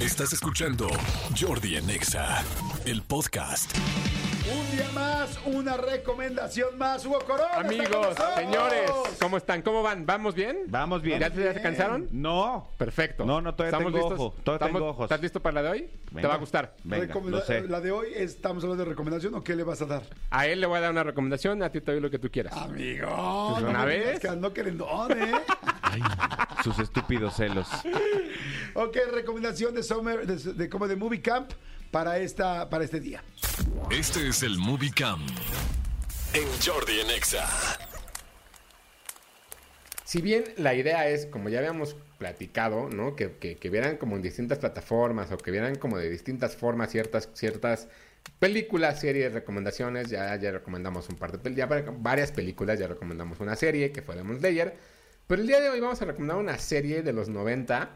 Estás escuchando Jordi en Exa, el podcast. Un día más, una recomendación más. Hugo Corona. está con Amigos, señores, ¿cómo están? ¿Cómo van? ¿Vamos bien? Vamos bien. ¿Ya, ya se cansaron? No. Perfecto. No, no, todavía ¿Estamos tengo listos? ojo, todavía ¿Estamos- tengo ojos. ¿Estás listo para la de hoy? Te Venga. va a gustar. Venga, Recomenda- lo sé. La de hoy, ¿estamos hablando de recomendación o qué le vas a dar? A él le voy a dar una recomendación, a ti te doy lo que tú quieras. Amigo. Pues no una me digas vez. Que ando querendón, ¿eh? Ay, sus estúpidos celos. ok, recomendación de Summer, de, de como de Movie Camp para, esta, para este día. Este es el Movie Cam en Jordi en Exa. Si bien la idea es, como ya habíamos platicado, ¿no? Que, que- que vieran como en distintas plataformas o que vieran como de distintas formas ciertas, ciertas películas, series, recomendaciones. Ya, ya recomendamos un par de pel- ya var- varias películas, ya recomendamos una serie que fue Demon Slayer. Pero el día de hoy vamos a recomendar una serie de los 90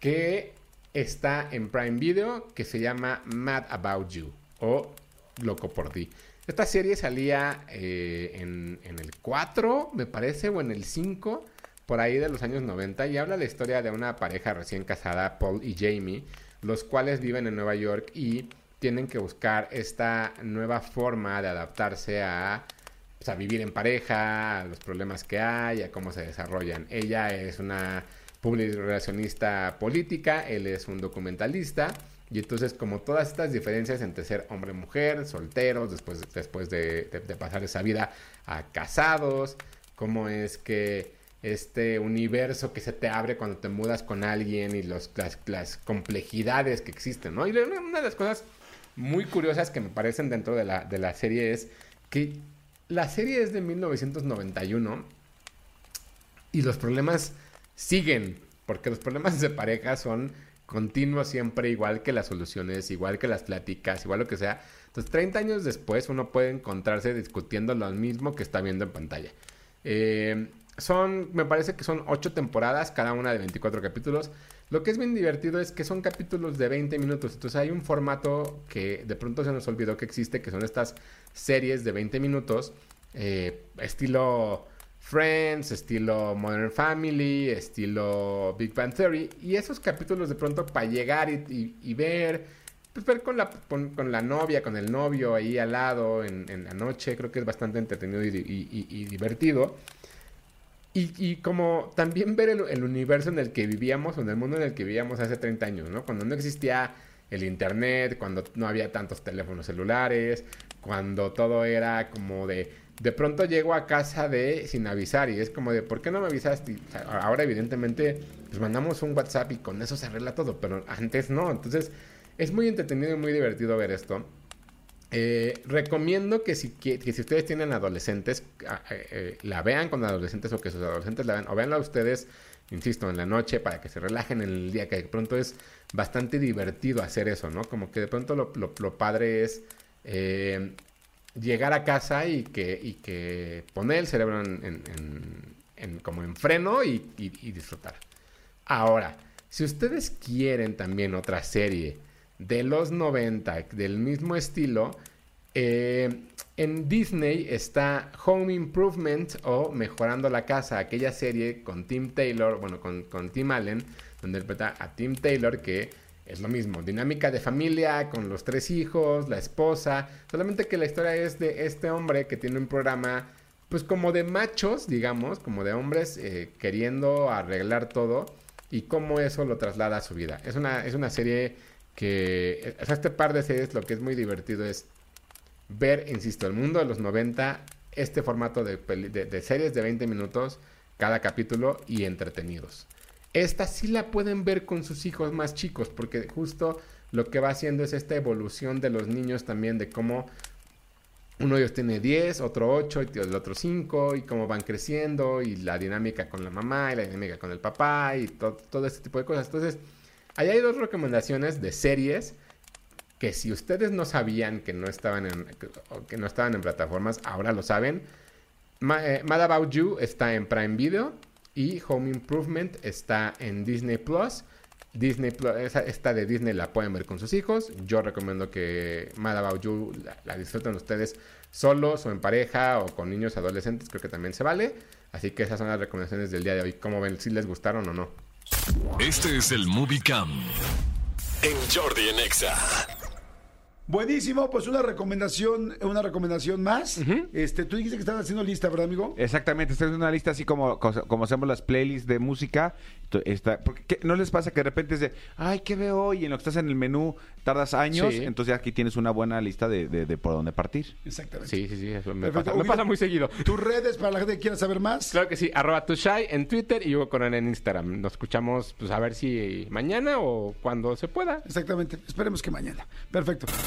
que está en Prime Video que se llama Mad About You o Loco por ti. Esta serie salía eh, en, en el 4, me parece, o en el 5, por ahí de los años 90, y habla la historia de una pareja recién casada, Paul y Jamie, los cuales viven en Nueva York y tienen que buscar esta nueva forma de adaptarse a, pues, a vivir en pareja, a los problemas que hay, a cómo se desarrollan. Ella es una publicacionista política, él es un documentalista. Y entonces, como todas estas diferencias entre ser hombre mujer, solteros, después, después de, pasar esa vida a casados, cómo es que este universo que se te abre cuando te mudas con alguien y los, las, las complejidades que existen, ¿no? Y una, una de las cosas muy curiosas que me parecen dentro de la, de la serie es que la serie es de 1991 y los problemas siguen, porque los problemas de pareja son continuos siempre, igual que las soluciones, igual que las pláticas, igual lo que sea. Entonces, 30 años después, uno puede encontrarse discutiendo lo mismo que está viendo en pantalla. Eh, son, me parece que son 8 temporadas, cada una de 24 capítulos. Lo que es bien divertido es que son capítulos de 20 minutos. Entonces hay un formato que de pronto se nos olvidó que existe, que son estas series de 20 minutos, eh, estilo Friends, estilo Modern Family, estilo Big Bang Theory. Y esos capítulos de pronto para llegar y, ver, pues ver con la, con, la novia, con el novio ahí al lado en, en la noche, creo que es bastante entretenido y divertido. Y, y como también ver el, universo en el que vivíamos, o en el mundo en el que vivíamos hace 30 años, ¿no? Cuando no existía el internet, cuando no había tantos teléfonos celulares, cuando todo era como de... De pronto llego a casa de sin avisar y es como de, ¿por qué no me avisaste? Ahora evidentemente pues mandamos un WhatsApp y con eso se arregla todo, pero antes no. Entonces es muy entretenido y muy divertido ver esto. Eh, recomiendo que si, que, si ustedes tienen adolescentes, ah, eh, eh, la vean con adolescentes o que sus adolescentes la vean, o veanla ustedes, insisto, en la noche para que se relajen en el día, que de pronto es bastante divertido hacer eso, ¿no? Como que de pronto lo, lo- padre es llegar a casa y que, y que poner el cerebro en, en- como en freno y- y disfrutar. Ahora, si ustedes quieren también otra serie de los 90 del mismo estilo, eh, en Disney está Home Improvement o Mejorando la Casa, aquella serie con Tim Taylor, bueno, con, con Tim Allen, donde interpreta a Tim Taylor, que es lo mismo, dinámica de familia con los tres hijos, la esposa, solamente que la historia es de este hombre que tiene un programa, pues como de machos, digamos, como de hombres eh, queriendo arreglar todo y cómo eso lo traslada a su vida. Es una, es una serie que, o sea, este par de series lo que es muy divertido es ver, insisto, el mundo de los 90, este formato de, de- series de 20 minutos cada capítulo y entretenidos. Esta sí la pueden ver con sus hijos más chicos, porque justo lo que va haciendo es esta evolución de los niños también, de cómo uno de ellos tiene 10, otro 8 y el otro 5, y cómo van creciendo, y la dinámica con la mamá, y la dinámica con el papá, y to- todo este tipo de cosas. Entonces, ahí hay dos recomendaciones de series que si ustedes no sabían que no estaban en, que, no estaban en plataformas, ahora lo saben. Eh, Mad About You está en Prime Video y Home Improvement está en Disney Plus. Disney Plus, esta de Disney la pueden ver con sus hijos. Yo recomiendo que Mad About You la, la disfruten ustedes solos o en pareja o con niños adolescentes, creo que también se vale. Así que esas son las recomendaciones del día de hoy. ¿Cómo ven? ¿Si les gustaron o no? Este es el Movie Cam en Jordi en Exa. Buenísimo, pues una recomendación, una recomendación más. Este, tú dijiste que estabas haciendo lista, ¿verdad, amigo? Exactamente, esta es una lista así como, como hacemos las playlists de música. Está, porque, ¿qué- ¿No les pasa que de repente es de, ay, ¿qué veo hoy? Y en lo que estás en el menú tardas años, Sí. entonces aquí tienes una buena lista de, de- de por dónde partir. Exactamente. Sí, sí, sí, eso me pasa, me pasa muy seguido. Tus redes para la gente que quiera saber más. Claro que sí, arroba tushai en Twitter y Hugo Corona en Instagram. Nos escuchamos, pues a ver si mañana o cuando se pueda. Exactamente. Esperemos que mañana. Perfecto.